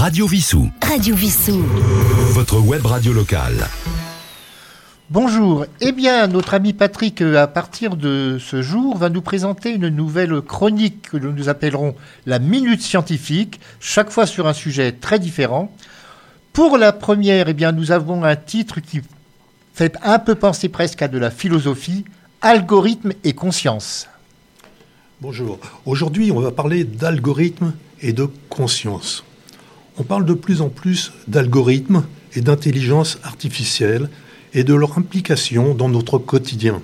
Radio Vissou. Radio Vissou. Votre web radio locale. Bonjour. Eh bien, notre ami Patrick, euh, à partir de ce jour, va nous présenter une nouvelle chronique que nous appellerons la Minute Scientifique, chaque fois sur un sujet très différent. Pour la première, eh bien, nous avons un titre qui fait un peu penser presque à de la philosophie, Algorithme et conscience. Bonjour. Aujourd'hui, on va parler d'algorithme et de conscience. On parle de plus en plus d'algorithmes et d'intelligence artificielle et de leur implication dans notre quotidien.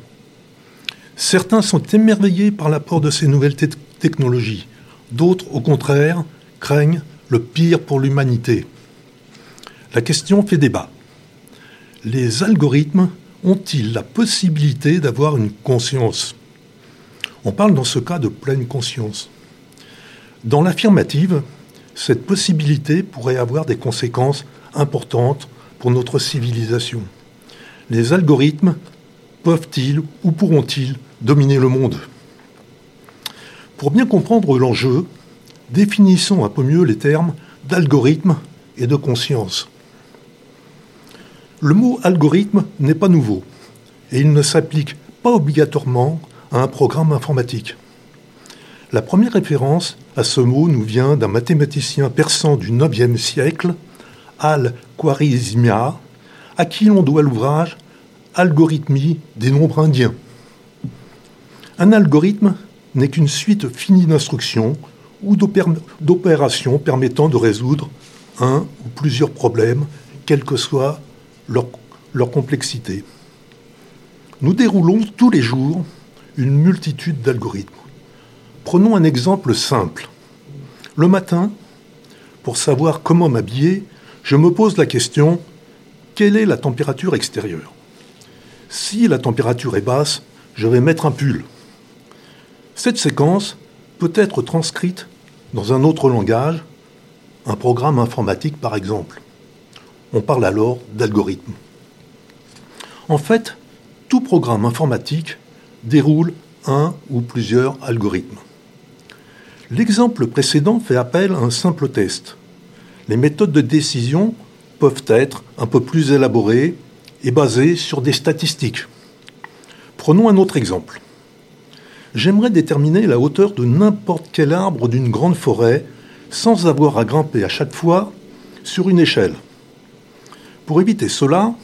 Certains sont émerveillés par l'apport de ces nouvelles technologies, d'autres, au contraire, craignent le pire pour l'humanité. La question fait débat. Les algorithmes ont-ils la possibilité d'avoir une conscience? On parle dans ce cas de pleine conscience. Dans l'affirmative, cette possibilité pourrait avoir des conséquences importantes pour notre civilisation les algorithmes peuvent-ils ou pourront-ils dominer le monde? Pour bien comprendre l'enjeu, définissons un peu mieux les termes d'algorithme et de conscience. Le mot algorithme n'est pas nouveau et il ne s'applique pas obligatoirement à un programme informatique. La première référence à ce mot nous vient d'un mathématicien persan du IXe siècle, Al-Khwarizmia, à qui l'on doit l'ouvrage Algorithmie des nombres indiens. Un algorithme n'est qu'une suite finie d'instructions ou d'opérations permettant de résoudre un ou plusieurs problèmes, quelle que soit leur, leur complexité. Nous déroulons tous les jours une multitude d'algorithmes. Prenons un exemple simple. Le matin, pour savoir comment m'habiller, je me pose la question quelle est la température extérieure? Si la température est basse, je vais mettre un pull. Cette séquence peut être transcrite dans un autre langage, un programme informatique par exemple. On parle alors d'algorithme. En fait, tout programme informatique déroule un ou plusieurs algorithmes. L'exemple précédent fait appel à un simple test. Les méthodes de décision peuvent être un peu plus élaborées et basées sur des statistiques. Prenons un autre exemple. J'aimerais déterminer la hauteur de n'importe quel arbre d'une grande forêt sans avoir à grimper à chaque fois sur une échelle. Pour éviter cela,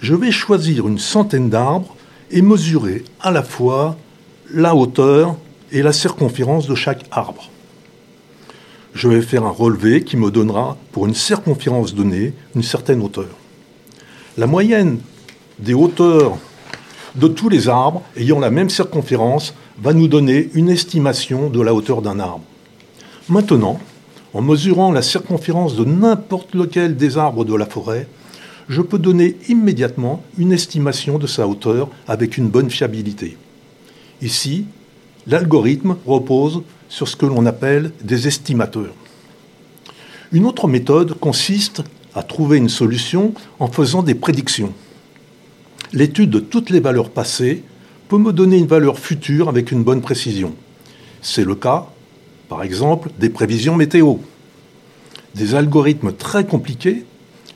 je vais choisir une centaine d'arbres et mesurer à la fois la hauteur et la circonférence de chaque arbre je vais faire un relevé qui me donnera, pour une circonférence donnée, une certaine hauteur. La moyenne des hauteurs de tous les arbres ayant la même circonférence va nous donner une estimation de la hauteur d'un arbre. Maintenant, en mesurant la circonférence de n'importe lequel des arbres de la forêt, je peux donner immédiatement une estimation de sa hauteur avec une bonne fiabilité. Ici, l'algorithme repose sur ce que l'on appelle des estimateurs. Une autre méthode consiste à trouver une solution en faisant des prédictions. L'étude de toutes les valeurs passées peut me donner une valeur future avec une bonne précision. C'est le cas, par exemple, des prévisions météo. Des algorithmes très compliqués,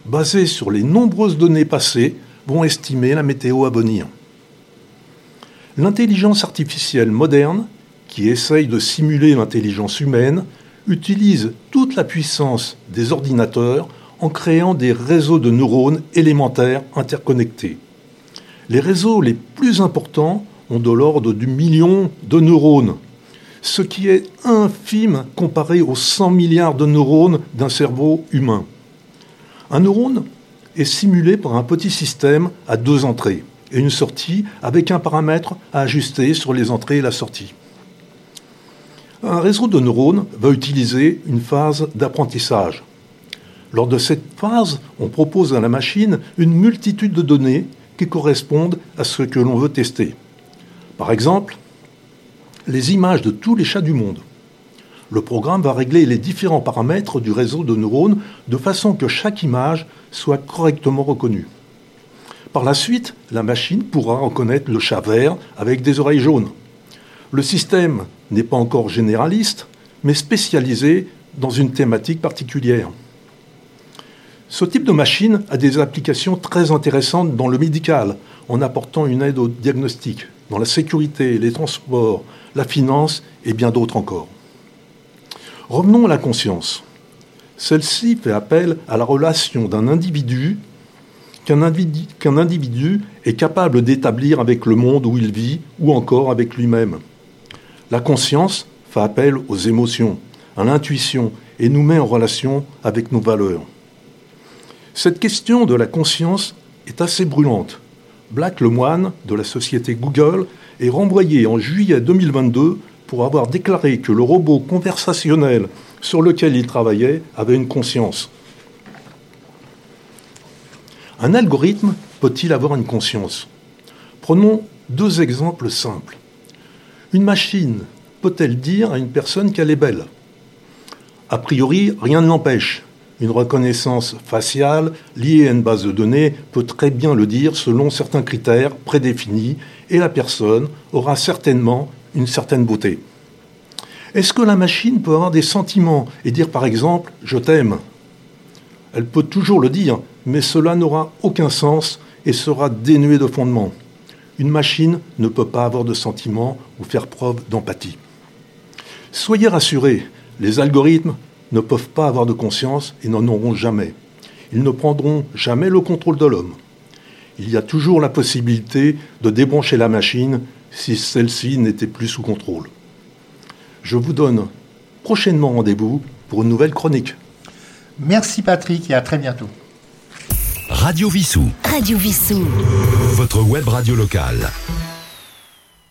basés sur les nombreuses données passées, vont estimer la météo à venir. L'intelligence artificielle moderne qui essaye de simuler l'intelligence humaine, utilise toute la puissance des ordinateurs en créant des réseaux de neurones élémentaires interconnectés. Les réseaux les plus importants ont de l'ordre du million de neurones, ce qui est infime comparé aux 100 milliards de neurones d'un cerveau humain. Un neurone est simulé par un petit système à deux entrées et une sortie avec un paramètre à ajuster sur les entrées et la sortie. Un réseau de neurones va utiliser une phase d'apprentissage. Lors de cette phase, on propose à la machine une multitude de données qui correspondent à ce que l'on veut tester. Par exemple, les images de tous les chats du monde. Le programme va régler les différents paramètres du réseau de neurones de façon que chaque image soit correctement reconnue. Par la suite, la machine pourra reconnaître le chat vert avec des oreilles jaunes. Le système n'est pas encore généraliste, mais spécialisé dans une thématique particulière. Ce type de machine a des applications très intéressantes dans le médical, en apportant une aide au diagnostic, dans la sécurité, les transports, la finance et bien d'autres encore. Revenons à la conscience. Celle-ci fait appel à la relation d'un individu qu'un individu, est capable d'établir avec le monde où il vit ou encore avec lui-même. La conscience fait appel aux émotions, à l'intuition et nous met en relation avec nos valeurs. Cette question de la conscience est assez brûlante. Black Lemoine, de la société Google, est renvoyé en juillet 2022 pour avoir déclaré que le robot conversationnel sur lequel il travaillait avait une conscience. Un algorithme peut-il avoir une conscience? Prenons deux exemples simples. Une machine peut-elle dire à une personne qu'elle est belle? A priori, rien ne l'empêche. Une reconnaissance faciale liée à une base de données peut très bien le dire selon certains critères prédéfinis et la personne aura certainement une certaine beauté. Est-ce que la machine peut avoir des sentiments et dire par exemple je t'aime Elle peut toujours le dire, mais cela n'aura aucun sens et sera dénué de fondement. Une machine ne peut pas avoir de sentiments ou faire preuve d'empathie. Soyez rassurés, les algorithmes ne peuvent pas avoir de conscience et n'en auront jamais. Ils ne prendront jamais le contrôle de l'homme. Il y a toujours la possibilité de débrancher la machine si celle-ci n'était plus sous contrôle. Je vous donne prochainement rendez-vous pour une nouvelle chronique. Merci Patrick et à très bientôt. Radio Vissou. Radio Vissou. Votre web radio locale.